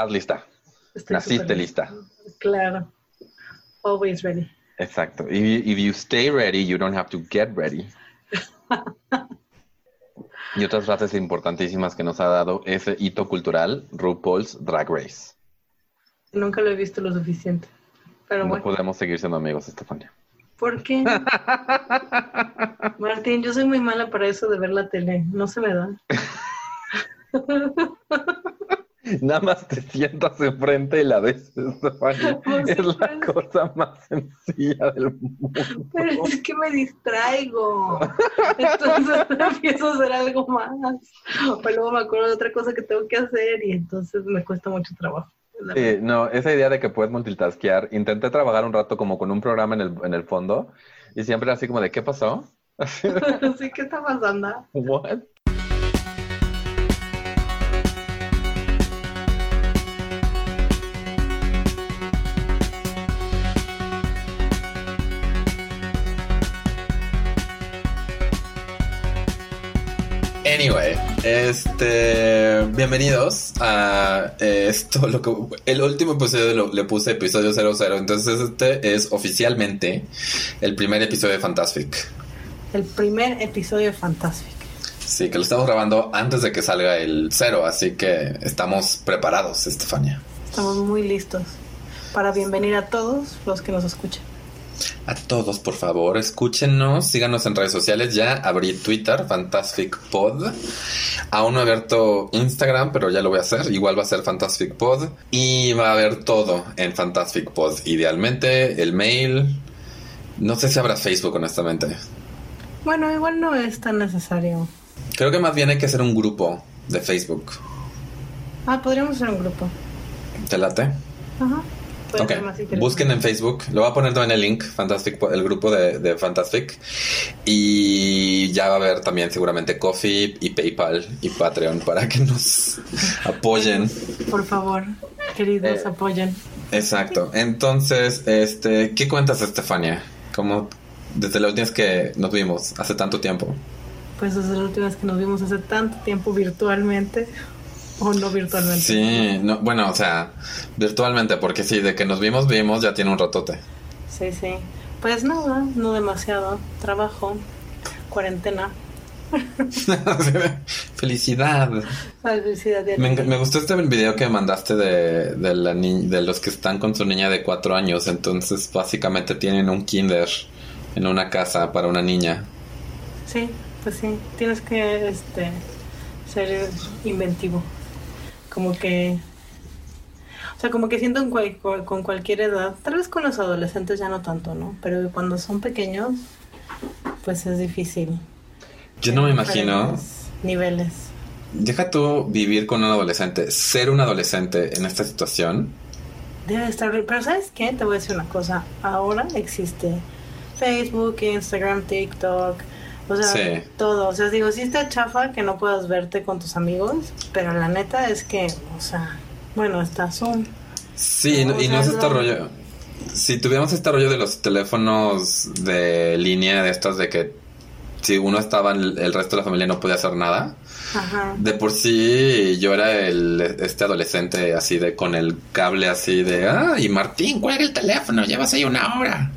estás lista. Estoy Naciste lista. Claro. Always ready. Exacto. If, if you stay ready, you don't have to get ready. y otras frases importantísimas que nos ha dado ese hito cultural, RuPaul's Drag Race. Nunca lo he visto lo suficiente. Pero no bueno, podemos seguir siendo amigos, Estefania. ¿por qué? Martín, yo soy muy mala para eso de ver la tele. No se me da. Nada más te sientas enfrente y la ves, Es la cosa más sencilla del mundo. Pero es que me distraigo. Entonces empiezo a hacer algo más. O luego me acuerdo de otra cosa que tengo que hacer y entonces me cuesta mucho trabajo. Sí, no, esa idea de que puedes multitaskear, intenté trabajar un rato como con un programa en el, en el fondo y siempre así como de, ¿qué pasó? Sí, ¿qué está pasando? What? Este, bienvenidos a eh, esto, lo que, el último episodio lo- le puse episodio 00, entonces este es oficialmente el primer episodio de Fantastic. El primer episodio de Fantastic. Sí, que lo estamos grabando antes de que salga el cero, así que estamos preparados, Estefania. Estamos muy listos para bienvenir a todos los que nos escuchan. A todos, por favor, escúchenos, síganos en redes sociales. Ya abrí Twitter, Fantastic Pod. Aún no he abierto Instagram, pero ya lo voy a hacer. Igual va a ser Fantastic Pod. Y va a haber todo en Fantastic Pod. Idealmente, el mail. No sé si habrá Facebook, honestamente. Bueno, igual no es tan necesario. Creo que más bien hay que hacer un grupo de Facebook. Ah, podríamos hacer un grupo. ¿Te late? Ajá. Puede Ok, ser más interesante. busquen en Facebook, lo voy a poner también el link, Fantastic, el grupo de, de Fantastic. Y ya va a haber también seguramente Coffee y PayPal y Patreon para que nos apoyen. Por favor, queridos, Eh. apoyen. Exacto. Entonces, este, ¿qué cuentas, Estefania? Como desde la última vez que nos vimos, hace tanto tiempo. Pues desde la última vez que nos vimos hace tanto tiempo virtualmente o no virtualmente. Sí, no, bueno, o sea, virtualmente, porque sí, de que nos vimos, vimos, ya tiene un ratote. Sí, sí. Pues nada, no demasiado. Trabajo, cuarentena. Felicidad. Felicidad de Me, me gustó este video que mandaste de, de, la ni- de los que están con su niña de cuatro años. Entonces, básicamente tienen un kinder en una casa para una niña. Sí, pues sí. Tienes que este, ser inventivo. Como que. O sea, como que siento en cual- cu- con cualquier edad, tal vez con los adolescentes ya no tanto, ¿no? Pero cuando son pequeños, pues es difícil. Yo no me imagino. Niveles. Deja tú vivir con un adolescente, ser un adolescente en esta situación. Debe estar bien. Pero ¿sabes qué? Te voy a decir una cosa. Ahora existe Facebook, Instagram, TikTok. O sea, Sí. todo. O sea, digo, sí está chafa que no puedas verte con tus amigos. Pero la neta es que, o sea, bueno, está Zoom. Sí, No, y no es este rollo. Si tuviéramos este rollo de los teléfonos de línea, de estos de que si uno estaba, el, el resto de la familia no podía hacer nada. Ajá. De por sí yo era el este adolescente así de con el cable así de ah y Martín cuelga el teléfono llevas ahí una hora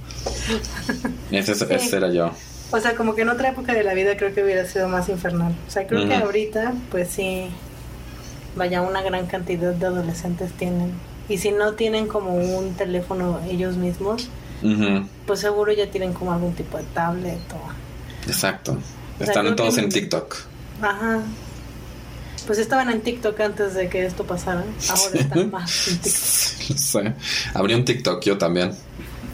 ese, ese era yo O sea, como que en otra época de la vida creo que hubiera sido más infernal. O sea, creo que ahorita, pues sí, vaya, una gran cantidad de adolescentes tienen. Y si no tienen como un teléfono ellos mismos, pues seguro ya tienen como algún tipo de tablet o... exacto O sea, están todos que- en TikTok Ajá. Pues estaban en TikTok antes de que esto pasara. Ahora están más en TikTok. Sé. abrí un TikTok yo también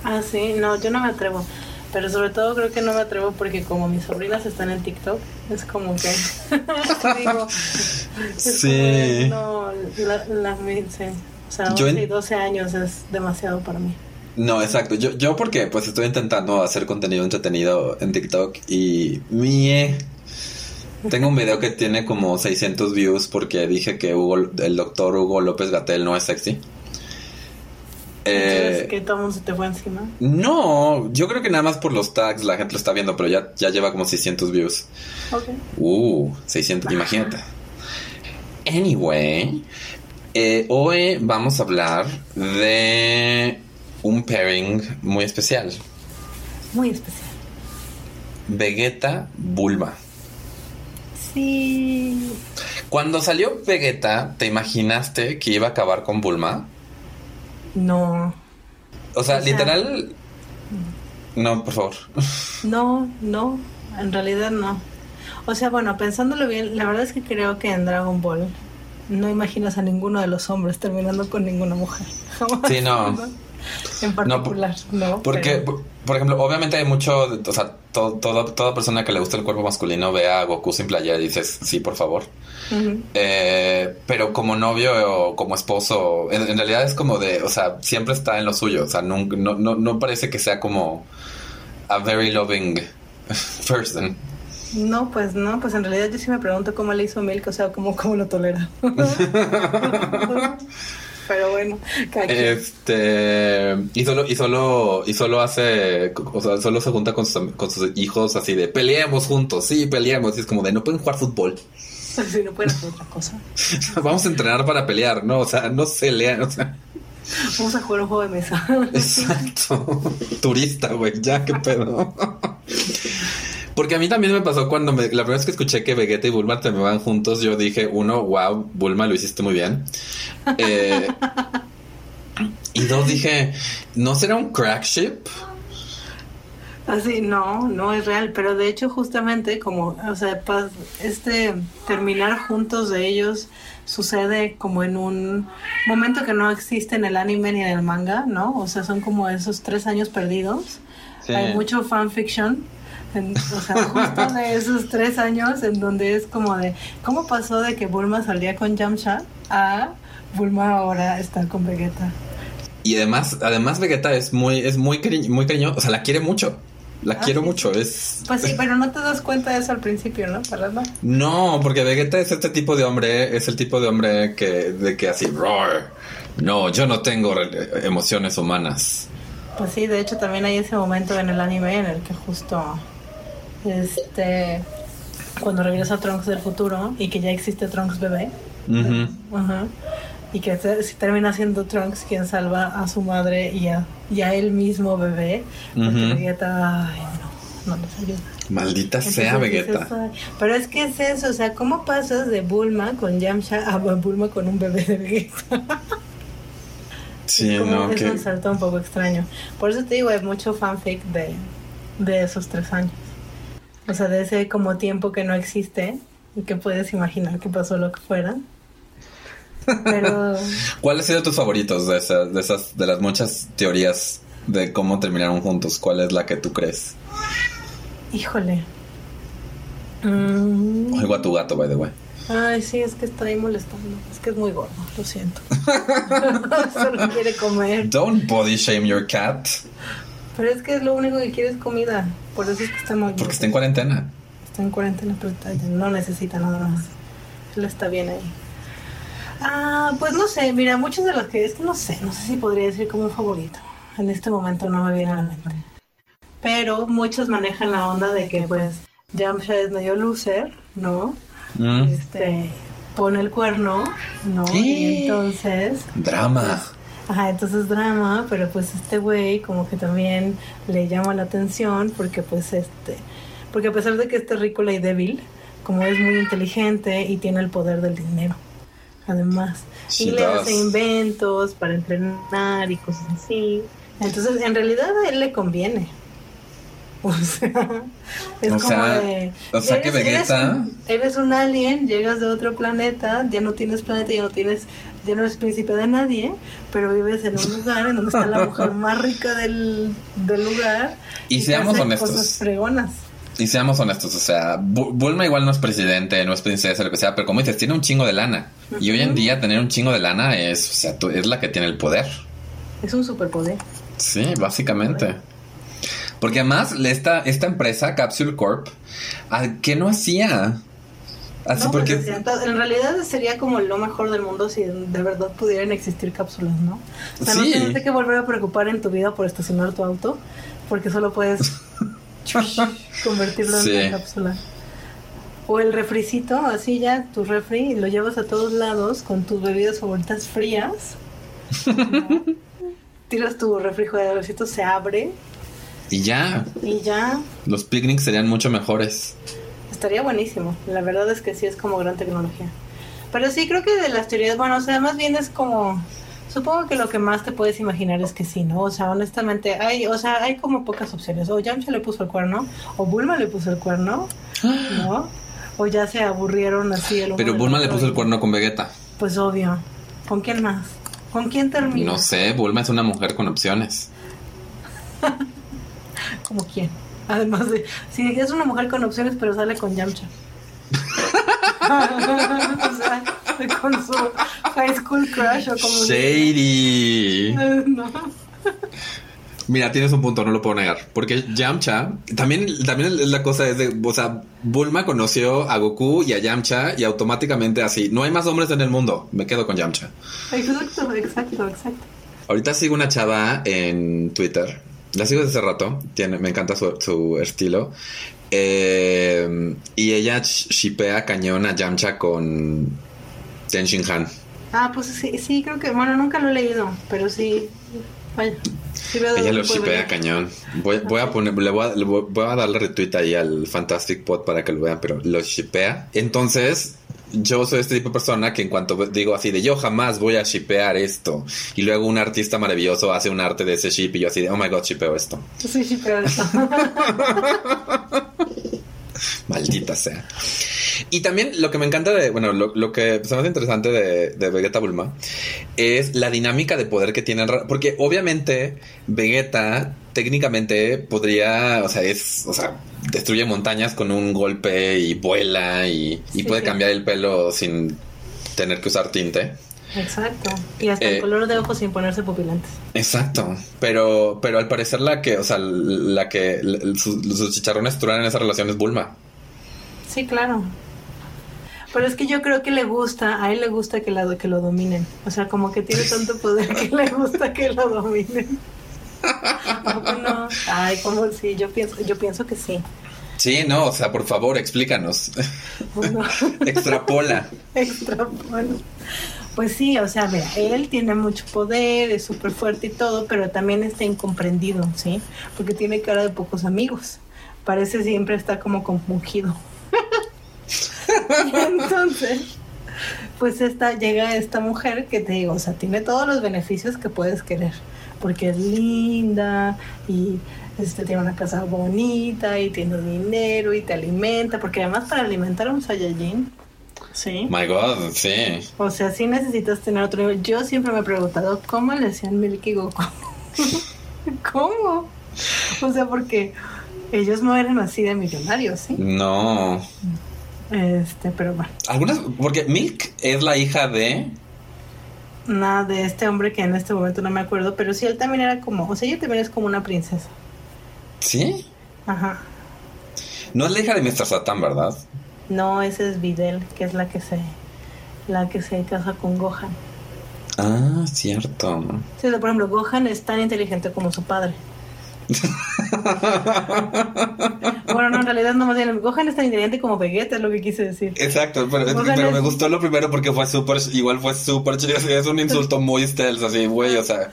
Ah, sí, no, yo no me atrevo. Pero sobre todo creo que no me atrevo porque como mis sobrinas están en TikTok, es como que... digo, es Sí. de, no, la, la. O sea, Yo 11 y en- 12 años es demasiado para mí. no exacto yo yo porque pues estoy intentando hacer contenido entretenido en TikTok y mie tengo un video que tiene como 600 views porque dije que Hugo, el doctor Hugo López Gatel no es sexy Eh, que todo el mundo se te fue encima. No, yo creo que nada más por los tags la gente lo está viendo, pero ya, ya lleva como 600 views. Ok. Uh, 600, imagínate. Anyway, Eh, hoy vamos a hablar de un pairing muy especial. Muy especial. Vegeta Bulma. Sí. Cuando salió Vegeta, ¿te imaginaste que iba a acabar con Bulma? No. O sea, O sea- literal. No, por favor. No, no. En realidad no. O sea, bueno, pensándolo bien, la verdad es que creo que en Dragon Ball no imaginas a ninguno de los hombres terminando con ninguna mujer. Jamás. Sí, no. En particular, no. Porque, pero- por, ejemplo, obviamente hay mucho, o sea, to- todo- toda persona que le gusta el cuerpo masculino ve a Goku sin playera y dices, sí, por favor. Eh, pero como novio o como esposo, en, en realidad es como de, o sea, siempre está en lo suyo, o sea, nunca- no, no, no parece que sea como a very loving person. No, pues no, pues en realidad yo sí me pregunto cómo le hizo Milk, o sea, cómo, cómo lo tolera. Pero bueno. Este y solo y solo y solo hace, o sea, solo se junta con sus, con sus hijos así de peleemos juntos, sí, peleemos, y es como de no pueden jugar fútbol. si no pueden hacer otra cosa. Vamos a entrenar para pelear, no, o sea, no se lean, o sea, Vamos a jugar un juego de mesa. exacto. Turista, güey, ya qué pedo. Porque a mí también me pasó cuando me- la primera vez que escuché que Vegeta y Bulma terminaban juntos, yo dije, uno, wow, Bulma lo hiciste muy bien. Eh, y dos, dije, ¿no será un crack ship? Así, no, no es real, pero de hecho justamente como, o sea, este terminar juntos de ellos sucede como en un momento que no existe en el anime ni en el manga, ¿no? O sea, son como esos tres años perdidos. Sí. Hay mucho fanfiction, en- o sea, justo de esos tres años en donde es como de, ¿cómo pasó de que Bulma salía con Yamcha a Bulma ahora está con Vegeta? Y además, además Vegeta es muy, es muy, cari- muy cariñoso, o sea, la quiere mucho. La Ah, quiero sí. mucho, es... Pues sí, pero no te das cuenta de eso al principio, ¿no? Para nada. No, porque Vegeta es este tipo de hombre, es el tipo de hombre que, de que así, roar. No, yo no tengo emociones humanas. Pues sí, de hecho también hay ese momento en el anime en el que justo este cuando regresa Trunks del futuro y que ya existe Trunks bebé. Y que se termina siendo Trunks quien salva a su madre y a, y a él mismo bebé. Porque. Vegeta, ay, no, no les ayuda. Maldita sea Vegeta. Pero es que es eso, o sea, ¿cómo pasas de Bulma con Yamcha a Bulma con un bebé de Vegeta? Sí, Es como- no, es que... un salto un poco extraño. Por eso te digo, hay mucho fanfic de, de esos tres años. O sea, de ese como tiempo que no existe y que puedes imaginar que pasó lo que fuera. Pero ¿Cuáles han sido tus favoritos de esas, de esas, de las muchas teorías de cómo terminaron juntos? ¿Cuál es la que tú crees? Híjole. Mm, Oigo a tu gato, by the way. Ay, sí, es que está ahí molestando. Es que es muy gordo, lo siento. Solo quiere comer. Don't body shame your cat. Pero es que es lo único que quiere es comida. Por eso es que está muy Porque está en cuarentena. Está en cuarentena, pero está- no necesita nada más. Él está bien ahí. Ah, pues no sé, mira, muchos de los que es que no sé, no sé si podría decir como un favorito. En este momento no me viene a la mente. Pero muchos manejan la onda de que pues Yamcha es medio loser, ¿no? Mm. Este pone el cuerno, ¿no? ¿Qué? Y entonces Drama. Ajá, entonces drama, pero pues este güey como que también le llama la atención porque pues este, porque a pesar de que es terrícola y débil, como es muy inteligente y tiene el poder del dinero, además. Y le hace inventos para entrenar y cosas así. Entonces, en realidad a él le conviene. O sea, es O como sea, de... o sea que Vegeta- un- eres un alien, llegas de otro planeta, ya no tienes planeta, ya no tienes, ya no eres príncipe de nadie, pero vives en un lugar en donde está la mujer más rica del, del lugar. Y seamos honestos. Cosas fregonas. Y seamos honestos, o sea, Bu- Bulma igual no es presidente, no es princesa, lo que sea, pero como dices, tiene un chingo de lana. Y hoy en día tener un chingo de lana es, o sea, tú- es la que tiene el poder. Es un superpoder. Sí, básicamente. Porque además, esta, esta empresa, Capsule Corp, ¿a ¿qué no hacía? Así No, pues, porque... en realidad sería como lo mejor del mundo si de verdad pudieran existir cápsulas, ¿no? O sea, no Sí. tienes que volver a preocupar en tu vida por estacionar tu auto, porque solo puedes convertirlo Sí. en una cápsula. O el refricito, así ya, tu refri, lo llevas a todos lados con tus bebidas favoritas frías. ¿no? Tiras tu refrigeradorcito, se abre Y ya, y ya los picnics serían mucho mejores. Estaría buenísimo. La verdad es que sí es como gran tecnología. Pero sí creo que de las teorías, bueno, o sea, más bien es como supongo que lo que más te puedes imaginar es que sí, ¿no? O sea, honestamente hay, o sea, hay como pocas opciones. O Yamcha le puso el cuerno, o Bulma le puso el cuerno, ¿no? O ya se aburrieron así el Pero Bulma le puso el cuerno con Vegeta. Pues obvio. ¿Con quién más? ¿Con quién termina? No sé, Bulma es una mujer con opciones. ¿Como quién? Además de, si es una mujer con opciones, pero sale con Yamcha. o sea, con su high school crush o como Shady. No. Mira, tienes un punto, no lo puedo negar. Porque Yamcha, también, también es la cosa es de, o sea, Bulma conoció a Goku y a Yamcha y automáticamente así, no hay más hombres en el mundo, me quedo con Yamcha. Exacto, exacto, exacto. Ahorita sigo una chava en Twitter, la sigo desde hace rato, tiene, me encanta su, su estilo. Eh, y ella sh- shipea cañón a Yamcha con Ten Shin Han. Ah, pues sí, sí, creo que, bueno, nunca lo he leído, pero sí, vaya. Ella lo shipea cañón. Voy, voy a poner, le voy a, le voy voy a darle retweet ahí al Fantastic Pod para que lo vean, pero lo shipea. Entonces, yo soy este tipo de persona que en cuanto digo así de yo jamás voy a shipear esto, y luego un artista maravilloso hace un arte de ese ship y yo así de oh my god, shipeo esto. Sí, pero eso. Maldita sea. Y también lo que me encanta de, bueno, lo, lo que se me hace interesante de, de Vegeta Bulma es la dinámica de poder que tienen. Porque obviamente Vegeta técnicamente podría, o sea, es, o sea, destruye montañas con un golpe y vuela y, y Sí, puede sí. cambiar el pelo sin tener que usar tinte. Exacto. Y hasta Eh, el color de ojos sin ponerse pupilantes. Exacto, pero, pero al parecer la que, o sea, la que la- sus, sus chicharrones truenan en esa relación es Bulma. Sí, claro. Pero es que yo creo que le gusta, a él le gusta que, la, que lo dominen. O sea, como que tiene tanto poder que le gusta que lo dominen. ¿A poco no? Ay, como sí, yo pienso, yo pienso que sí. Sí, no, o sea, por favor, explícanos. Extrapola. extra bueno. Pues sí, o sea, mira, él tiene mucho poder, es súper fuerte y todo, pero también está incomprendido, ¿sí? Porque tiene cara de pocos amigos. Parece siempre estar como compungido. y entonces, pues esta, llega esta mujer que te digo, o sea, tiene todos los beneficios que puedes querer. Porque es linda y este, tiene una casa bonita y tiene dinero y te alimenta. Porque además para alimentar a un Saiyajin, sí. My God, sí. O sea, sí necesitas tener otro nivel. Yo siempre me he preguntado cómo le hacían Milky Goku. ¿Cómo? O sea, porque ellos no eran así de millonarios, ¿sí? No. Este, pero bueno, Algunas, porque Milk es la hija de. Nada de este hombre que en este momento no me acuerdo, pero sí, él también era como, o sea, ella también es como una princesa. ¿Sí? Ajá. No es la hija de Mr. Satan, ¿verdad? No, esa es Videl, que es la que se, la que se casa con Gohan. Ah, cierto. Sí, por ejemplo, Gohan es tan inteligente como su padre. bueno, no, en realidad no más bien. Gohan es tan inteligente como Vegeta, es lo que quise decir. Exacto, pero, Gohan pero es- me gustó lo primero porque fue súper, igual fue súper chido. Es un insulto muy stealth, así, güey, o sea.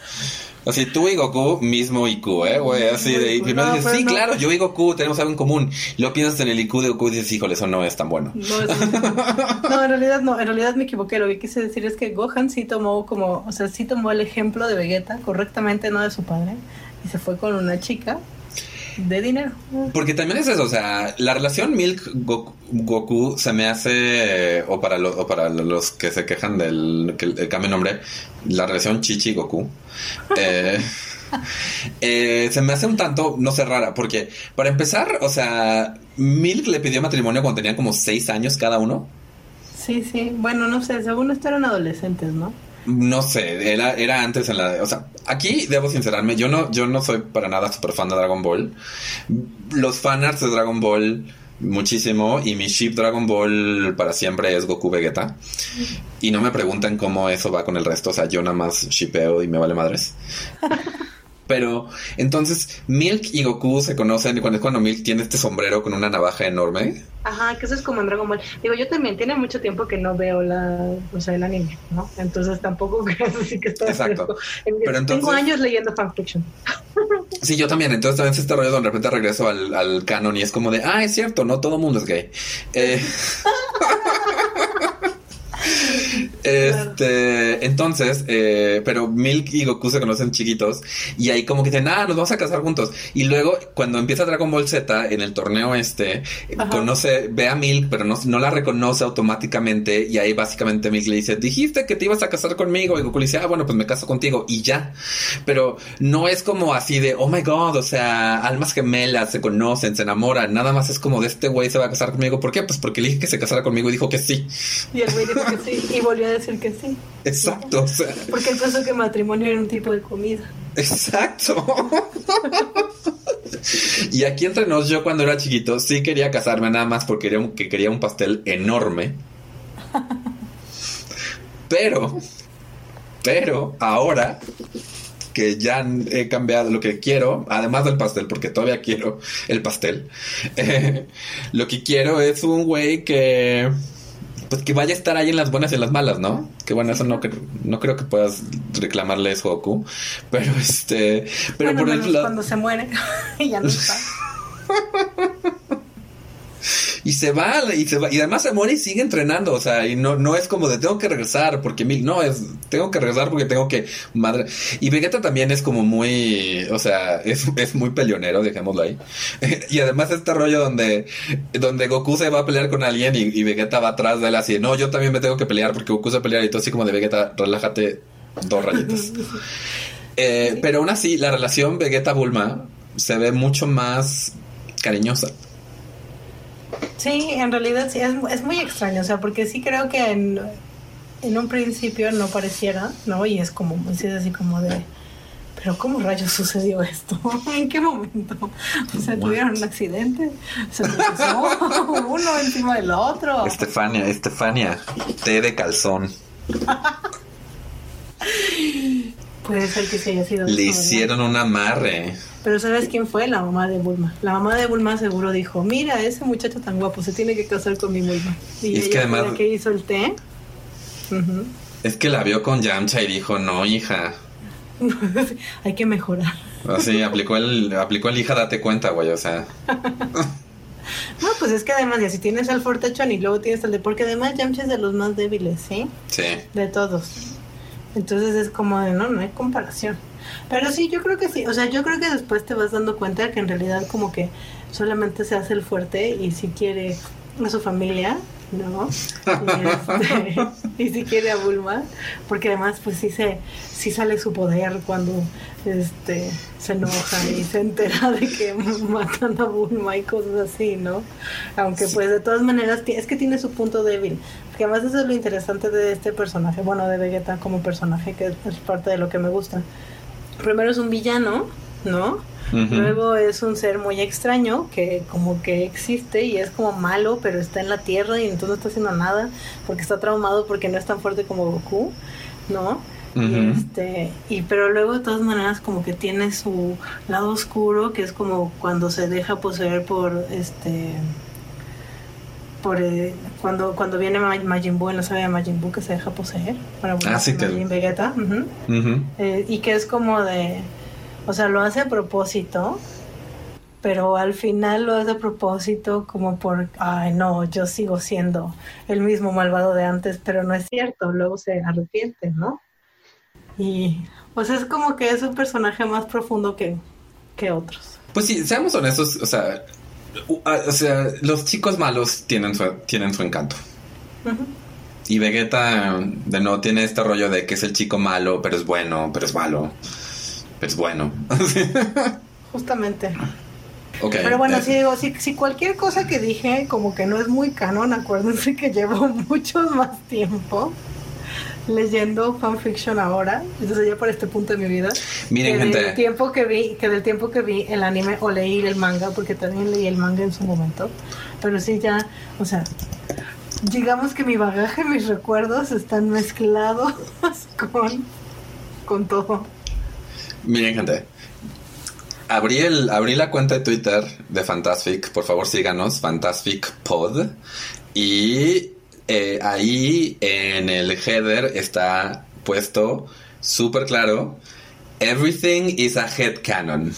Así, tú y Goku, mismo IQ, ¿eh, güey? Así de, y primero No, dices, pero sí, no. claro, yo y Goku tenemos algo en común. Luego piensas en el IQ de Goku y dices, híjole, eso no es tan bueno. No, en realidad no, en realidad me equivoqué. Lo que quise decir es que Gohan sí tomó como, o sea, sí tomó el ejemplo de Vegeta correctamente, no de su padre, y se fue con una chica de dinero. Porque también es eso, o sea, la relación Milk Goku, Goku se me hace, o para, lo- o para los que se quejan del que el cambio de nombre, la relación Chichi Goku, eh, eh, se me hace un tanto, no sé, rara, porque para empezar, o sea, Milk le pidió matrimonio cuando tenían como seis años cada uno. Sí, sí. Bueno, no sé, según esto eran adolescentes, ¿no? No sé, era, era antes en la... O sea, aquí debo sincerarme, yo no, yo no soy para nada super fan de Dragon Ball. Los fanarts de Dragon Ball muchísimo y mi ship Dragon Ball para siempre es Goku Vegeta. Y no me pregunten cómo eso va con el resto, o sea, yo nada más shipeo y me vale madres. Pero entonces Milk y Goku se conocen y cuando es cuando Milk tiene este sombrero con una navaja enorme. Ajá, que eso es como en Dragon Ball. Digo, yo también tiene mucho tiempo que no veo la, o sea, el anime, ¿no? Entonces tampoco creo así que está Exacto. Pero entonces- Tengo años leyendo fanfiction. Sí, yo también. Entonces también es este rollo donde de repente regreso al, al canon y es como de, ah, es cierto, no todo mundo es gay. Eh, Este, entonces, eh, pero Milk y Goku se conocen chiquitos y ahí como que dicen, ah, nos vamos a casar juntos. Y luego, cuando empieza Dragon Ball Z en el torneo este, Ajá. conoce, ve a Milk, pero no, no la reconoce automáticamente y ahí básicamente Milk le dice, dijiste que te ibas a casar conmigo y Goku le dice, ah, bueno, pues me caso contigo y ya. Pero no es como así de, oh my god, o sea, almas gemelas se conocen, se enamoran, nada más es como de este güey se va a casar conmigo. ¿Por qué? Pues porque le dije que se casara conmigo y dijo que sí. Y el güey dijo que sí, y volvió a decir que sí. Exacto, o sea, Porque él pensó que matrimonio era un tipo de comida. exacto. y aquí entre nos, yo cuando era chiquito sí quería casarme nada más porque quería un, que quería un pastel enorme. Pero, pero ahora que ya he cambiado lo que quiero, además del pastel, porque todavía quiero el pastel, eh, lo que quiero es un güey que pues que vaya a estar ahí en las buenas y en las malas, ¿no? Que bueno, eso no, no creo que puedas reclamarle eso a Goku. Pero este. Pero bueno, por menos lado. cuando se muere y ya no está. Y se va, y se va, y además se muere y sigue entrenando. O sea, y no, no es como de tengo que regresar porque mil, no, es tengo que regresar porque tengo que madre. Y Vegeta también es como muy, o sea, es, es muy peleonero, dejémoslo ahí. y además este rollo donde, donde Goku se va a pelear con alguien y, y Vegeta va atrás de él así, no, yo también me tengo que pelear porque Goku se va a pelear y todo así como de Vegeta, relájate dos rayitas. Eh, Pero aún así, la relación Vegeta-Bulma se ve mucho más cariñosa. Sí, en realidad sí, es, es muy extraño, o sea, porque sí creo que en, en un principio no pareciera, ¿no? Y es como, es así como de, pero ¿cómo rayos sucedió esto? ¿En qué momento? O sea, tuvieron un accidente, se tropezó uno encima del otro. Estefania, Estefania, té de calzón. Puede ser que sí haya sido Le hicieron un amarre. Pero ¿sabes quién fue? La mamá de Bulma. La mamá de Bulma seguro dijo, mira, ese muchacho tan guapo se tiene que casar con mi Bulma. Y, Y es ella que además- que hizo el té. Es que la vio con Yamcha y dijo, no, hija. Hay que mejorar. Así, aplicó el, aplicó el hija, date cuenta, güey, o sea. No, pues es que además, ya si tienes al Fortechon y luego tienes el de... Porque además Yamcha es de los más débiles, ¿sí? Sí. De todos. Entonces es como de, no, no hay comparación. Pero sí, yo creo que sí. O sea, yo creo que después te vas dando cuenta que en realidad como que solamente se hace el fuerte y si quiere a su familia, ¿no? Y, este, y si quiere a Bulma, porque además pues sí se sí sale su poder cuando este se enoja y se entera de que matan a Bulma y cosas así, ¿no? Aunque pues de todas maneras es que tiene su punto débil, porque además eso es lo interesante de este personaje, bueno, de Vegeta como personaje que es parte de lo que me gusta. Primero es un villano, ¿no? Luego es un ser muy extraño que como que existe y es como malo, pero está en la tierra y entonces no está haciendo nada porque está traumado porque no es tan fuerte como Goku, ¿no? Y este, y pero luego de todas maneras como que tiene su lado oscuro, que es como cuando se deja poseer por este por eh, cuando cuando viene Ma- Majin Buu en la saga de Majin Buu que se deja poseer para volverse Ah, sí, que- Majin Vegeta. Eh, y que es como de, o sea, lo hace a propósito, pero al final lo hace a propósito como por, ay no, yo sigo siendo el mismo malvado de antes, pero no es cierto, luego se arrepiente, ¿no? Y pues es como que es un personaje más profundo que, que otros. Pues sí, seamos honestos, o sea, a- o sea, los chicos malos tienen su, tienen su encanto. Y Vegeta de no tiene este rollo de que es el chico malo, pero es bueno, pero es malo, pero es bueno. Justamente. Pero bueno, eh, si digo, si, si cualquier cosa que dije como que no es muy canon, acuérdense que llevo mucho más tiempo leyendo fanfiction ahora, entonces ya por este punto de mi vida. Miren, que gente. del tiempo que vi, que del tiempo que vi el anime o leí el manga, porque también leí el manga en su momento. Pero sí ya, o sea, digamos que mi bagaje, mis recuerdos están mezclados con, con todo. Miren, gente. Abrí, el, abrí la cuenta de Twitter de Fantastic. Por favor, síganos, Fantastic Pod. Y eh, ahí en el header está puesto súper claro: Everything is a head canon.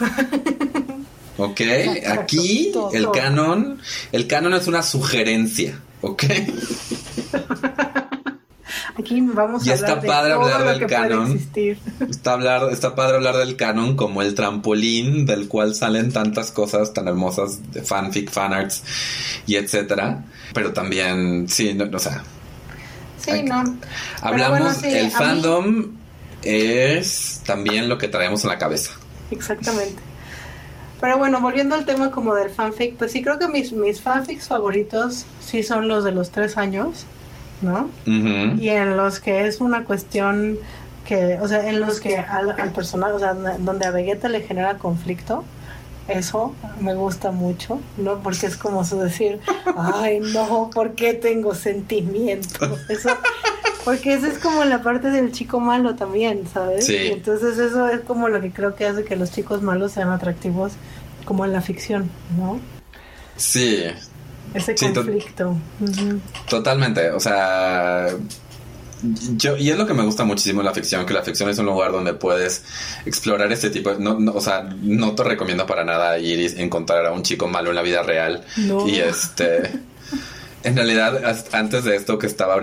Ok, aquí el canon, el canon es una sugerencia, ¿ok? Aquí vamos Y a está hablar de padre todo hablar lo que puede canon. existir. Está, hablar, está padre hablar del canon como el trampolín del cual salen tantas cosas tan hermosas de fanfic, fanarts y etcétera. Pero también, sí, no, o sea, Sí, no. hablamos, bueno, sí, a el mí- fandom es también lo que traemos en la cabeza. Exactamente. Pero bueno, volviendo al tema como del fanfic, pues sí creo que mis, mis fanfics favoritos sí son los de los tres años, ¿no? Y en los que es una cuestión que, o sea, en los que al, al personaje, o sea, donde a Vegeta le genera conflicto, eso me gusta mucho, ¿no? Porque es como su decir, ay, no, ¿por qué tengo sentimientos? Eso, porque esa es como la parte del chico malo también, ¿sabes? Sí. Y entonces eso es como lo que creo que hace que los chicos malos sean atractivos como en la ficción, ¿no? Sí, Ese Sí, to- conflicto. Totalmente, o sea, yo, y es lo que me gusta muchísimo de la ficción, que la ficción es un lugar donde puedes explorar este tipo de, no, no, o sea, no te recomiendo para nada ir y encontrar a un chico malo en la vida real. No. Y este, en realidad, antes de esto que estaba,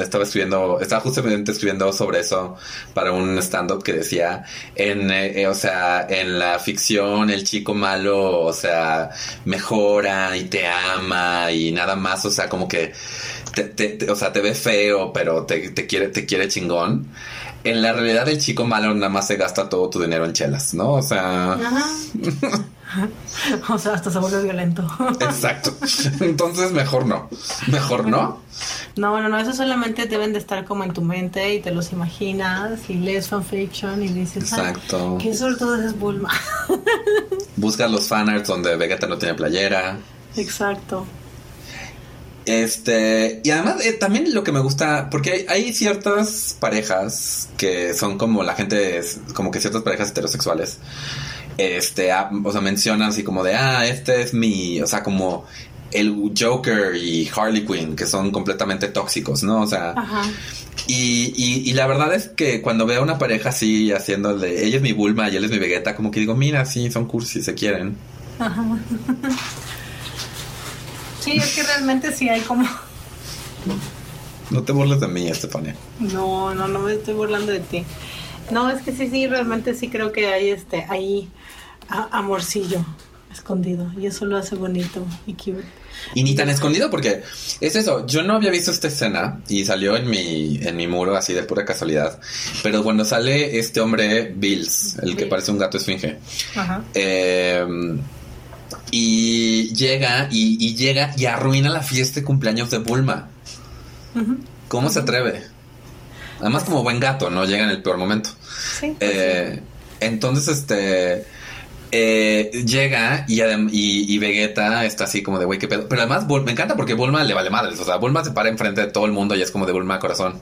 estaba escribiendo, estaba justamente escribiendo sobre eso para un stand-up que decía, en, eh, eh, o sea, en la ficción el chico malo, o sea, mejora y te ama y nada más, o sea, como que, te, te- te- o sea, te ve feo, pero te, te quiere, te quiere chingón. En la realidad el chico malo nada más se gasta todo tu dinero en chelas, ¿no? O sea... Ajá. o sea, hasta se vuelve violento. Exacto. Entonces mejor no. Mejor no. No, no, no, eso solamente deben de estar como en tu mente y te los imaginas y lees fanfiction y dices, "Ay, Exacto. qué suerte es Bulma. Buscas los fanarts donde Vegeta no tiene playera. Exacto. Este, y además eh, también lo que me gusta, porque hay, hay ciertas parejas que son como la gente, como que ciertas parejas heterosexuales, este, ah, o sea, mencionan así como de, ah, este es mi, o sea, como el Joker y Harley Quinn, que son completamente tóxicos, ¿no? O sea, Ajá. Y, y, y la verdad es que cuando veo una pareja así haciendo de ella es mi Bulma y él es mi Vegeta, como que digo, mira, sí, son cursis, se quieren. Ajá. Sí, es que realmente sí hay como... No te burles de mí, Estefania. No, no, no me estoy burlando de ti. No, es que sí, sí, realmente sí creo que hay este, ahí amorcillo escondido y eso lo hace bonito y cute. Y ni tan escondido porque es eso, yo no había visto esta escena y salió en mi, en mi muro así de pura casualidad, pero cuando sale este hombre Bills, el que parece un gato esfinge, Ajá. eh, y llega y, y llega y arruina la fiesta de cumpleaños de Bulma. ¿Cómo se atreve? Además como buen gato, no llega en el peor momento. Sí. pues Eh, entonces, este. eh, llega y, y, y Vegeta está así como de güey, qué pedo. Pero además Bul- me encanta porque Bulma le vale madres. O sea, Bulma se para enfrente de todo el mundo y es como de Bulma corazón.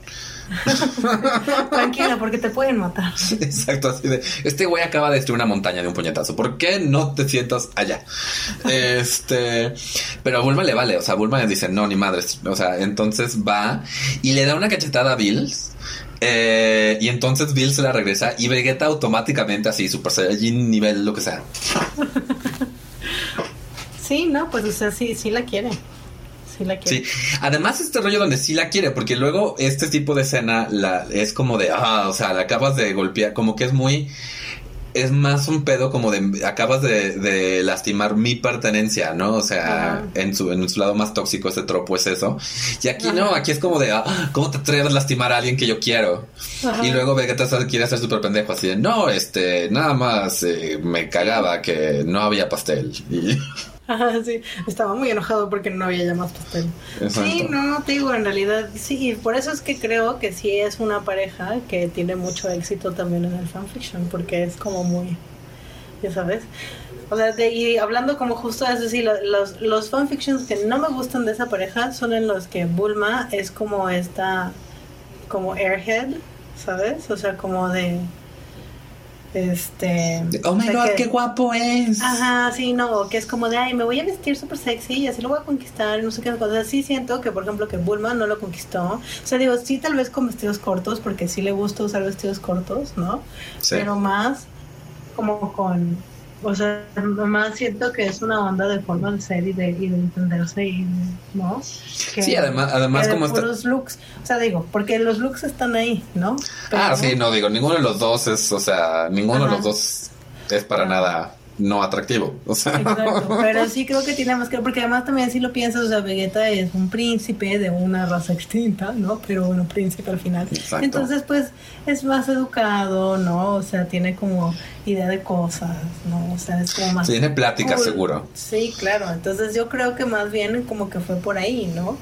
Tranquila, porque te pueden matar. Exacto, así de. Este güey acaba de destruir una montaña de un puñetazo. ¿Por qué no te sientas allá? Este. Pero a Bulma le vale. O sea, Bulma le dice, no, ni madres. O sea, entonces va y le da una cachetada a Bills. eh, y entonces Bill se la regresa y Vegeta automáticamente así, Super Saiyajin nivel lo que sea. Sí, no, pues o sea, sí, sí la quiere. Sí la quiere. Sí, además este rollo donde sí la quiere, porque luego este tipo de escena la, es como de, ah, o sea, la acabas de golpear, como que es muy, es más un pedo como de, acabas de, de lastimar mi pertenencia, ¿no? O sea, en su, en su lado más tóxico ese tropo es eso. Y aquí no, aquí es como de, ah, ¿cómo te atreves a lastimar a alguien que yo quiero? Y luego Vegeta quiere hacer súper pendejo, así de, no, este, nada más eh, me cagaba que no había pastel. Y, Ajá, sí, estaba muy enojado porque no había más pastel. Exacto. Sí, no, te digo, en realidad, sí, por eso es que creo que sí es una pareja que tiene mucho éxito también en el fanfiction, porque es como muy, ya sabes. O sea, de- y hablando como justo, es decir, lo- los, los fanfictions que no me gustan de esa pareja son en los que Bulma es como esta, como airhead, ¿sabes? O sea, como de... Este. Oh my god, que- qué guapo es. Ajá, sí, no, que es como de, ay, me voy a vestir súper sexy y así lo voy a conquistar, no sé qué cosas. Sí siento que, por ejemplo, que Bulma no lo conquistó. O sea, digo, sí, tal vez con vestidos cortos, porque sí le gusta usar vestidos cortos, ¿no? Sí. Pero más como con, o sea, más siento que es una onda de forma de ser y de, y de entenderse, y, ¿no? Que- Sí, además, además que como está... puros looks. O sea, digo, porque los looks están ahí, ¿no? Ah, sí, no digo, ninguno de los dos es, o sea, ninguno de los dos es para nada no atractivo. O sea, Exacto, pero sí creo que tiene más que porque además también si lo piensas, o sea, Vegeta es un príncipe de una raza extinta, ¿no? Pero bueno, príncipe al final. Exacto. Entonces, pues es más educado, ¿no? O sea, tiene como idea de cosas, ¿no? O sea, es como más tiene plática cool. seguro. Sí, claro. Entonces, yo creo que más bien como que fue por ahí, ¿no?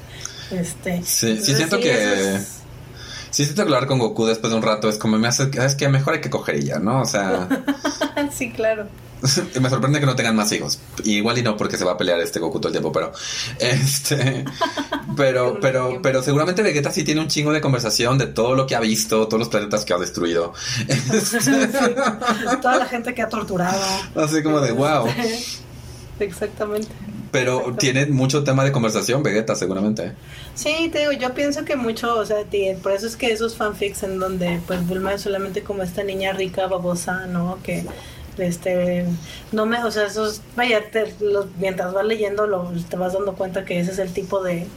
Este. Sí, sí siento que- es- Sí, siento que hablar con Goku después de un rato es como me hace, es que mejor hay que coger y ya, ¿no? O sea, sí, claro. me sorprende que no tengan más hijos. Igual y no porque se va a pelear este Goku todo el tiempo, pero este pero pero pero seguramente Vegeta sí tiene un chingo de conversación de todo lo que ha visto, todos los planetas que ha destruido. Toda la gente que ha torturado. Así como de wow. Exactamente. Pero tiene mucho tema de conversación Vegeta seguramente. Sí, te digo, yo pienso que mucho, o sea, ti- por eso es que esos fanfics en donde pues Bulma es solamente como esta niña rica, babosa, ¿no? Que este no me, o sea, esos vaya, te- los- mientras vas leyendo lo, te vas dando cuenta que ese es el tipo de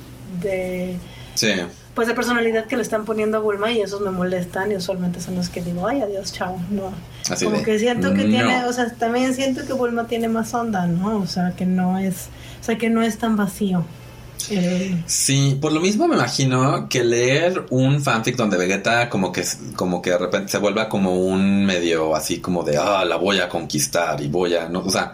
de Sí. pues de personalidad que le están poniendo a Bulma y esos me molestan y usualmente son los que digo, ay, adiós, chao, no. Así como de, que siento que no. tiene, o sea, también siento que Bulma tiene más onda, ¿no? O sea, que no es, o sea, que no es tan vacío. Sí, por lo mismo me imagino que leer un fanfic donde Vegeta como que como que de repente se vuelva como un medio así como de ah la voy a conquistar y voy a no, o sea,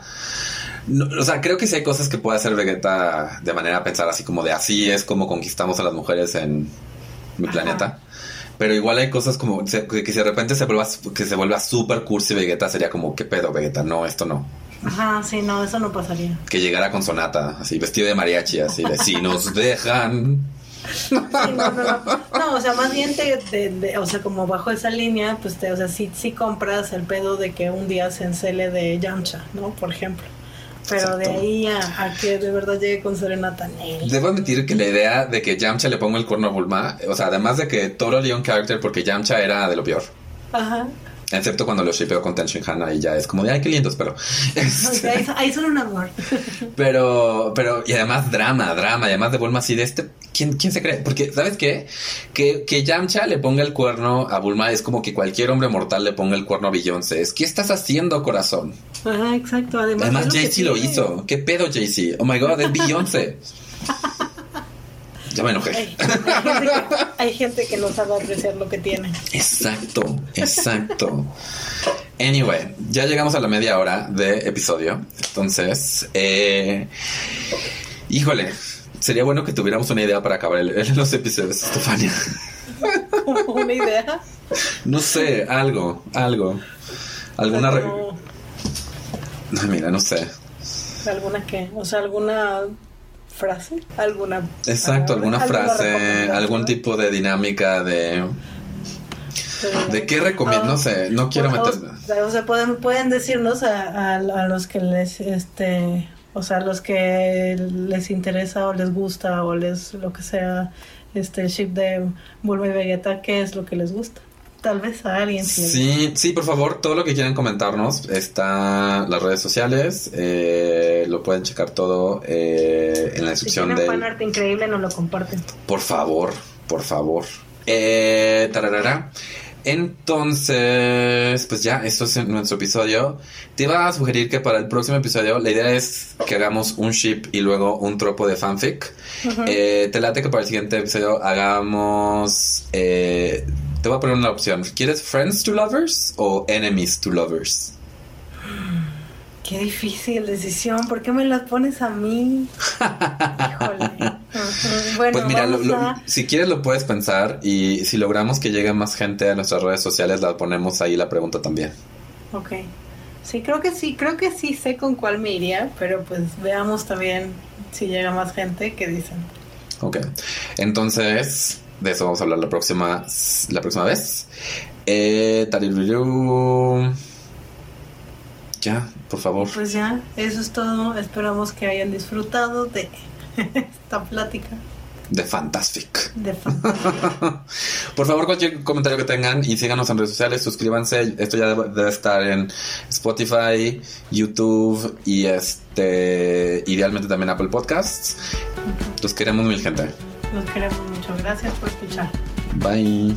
no- o sea, creo que sí hay cosas que puede hacer Vegeta de manera a pensar así como de así es como conquistamos a las mujeres en mi Ajá. planeta. Pero igual hay cosas como que, que si de repente se vuelva que se vuelva super cursi Vegeta sería como qué pedo Vegeta, no, esto no. Ajá, sí, no, eso no pasaría. Que llegara con sonata, así vestido de mariachi, así de si nos dejan. Sí, no, no, no. No, o sea, más bien te, o sea, como bajo esa línea, pues te, o sea, sí, sí compras el pedo de que un día se encele de Yamcha, ¿no? Por ejemplo. Pero de ahí a, a que de verdad llegue con Serenata. Debo admitir que la idea de que Yamcha le ponga el cuerno a Bulma, o sea, además de que totally on character, porque Yamcha era de lo peor. Ajá. Excepto cuando lo shippeo con Tenshin Han y ya es como de ay qué lindos, pero. Sea, ahí, son un amor. Pero, pero, y además drama, drama, y además de Bulma así de este. ¿Quién, quién se cree? Porque, ¿sabes qué? Que, que Yamcha le ponga el cuerno a Bulma es como que cualquier hombre mortal le ponga el cuerno a Beyoncé. Es, ¿qué estás haciendo, corazón? Ajá, exacto. Además, Además, Jay-Z lo hizo. ¿Qué pedo, Jay-Z? Oh my god, es Beyoncé. ya me enojé. Hay, hay gente que, hay gente que no sabe apreciar lo que tiene. Exacto, exacto. Anyway, ya llegamos a la media hora de episodio. Entonces, eh, híjole, sería bueno que tuviéramos una idea para acabar el- el- los episodios, Estefania. Una idea. No sé, algo, algo. Alguna... re- Como- Ay, mira, no sé. ¿Alguna qué? O sea, alguna frase, alguna Exacto, alguna frase, algún tipo de dinámica de... ¿De qué recomiendo? No sé, no quiero o, meter... o- sea, pueden, pueden decirnos a, a, a los que les, este, o sea, los que les interesa o les gusta o les, lo que sea, este, el ship de Bulma y Vegeta, ¿qué es lo que les gusta? Tal vez a alguien sí. Sí, sí, por favor, todo lo que quieran comentarnos está en las redes sociales. eh, lo pueden checar todo eh, en la Si descripción tienen fan del. arte increíble, nos lo comparten. Por favor, por favor. Eh, tararara. Entonces, pues ya, esto es nuestro episodio. Te iba a sugerir que para el próximo episodio la idea es que hagamos un ship y luego un tropo de fanfic. Eh, te late que para el siguiente episodio hagamos. eh, te voy a poner una opción. ¿Quieres Friends to Lovers o Enemies to Lovers? Qué difícil decisión, ¿por qué me las pones a mí? Híjole. Bueno, pues mira, lo- vamos lo- a... si quieres lo puedes pensar y si logramos que llegue más gente a nuestras redes sociales, la ponemos ahí la pregunta también. Ok. Sí, creo que sí, creo que sí sé con cuál me iría, pero pues veamos también si llega más gente que dicen. Ok. Entonces, de eso vamos a hablar la próxima, la próxima vez. Eh, ya, por favor. Pues ya, eso es todo. Esperamos que hayan disfrutado de esta plática. De Fantastic. De Fantastic. Por favor, cualquier comentario que tengan y síganos en redes sociales, suscríbanse. Esto ya debe, debe estar en Spotify, YouTube y este idealmente también Apple Podcasts. Los queremos mil gente. Los queremos mucho. Gracias por escuchar. Bye.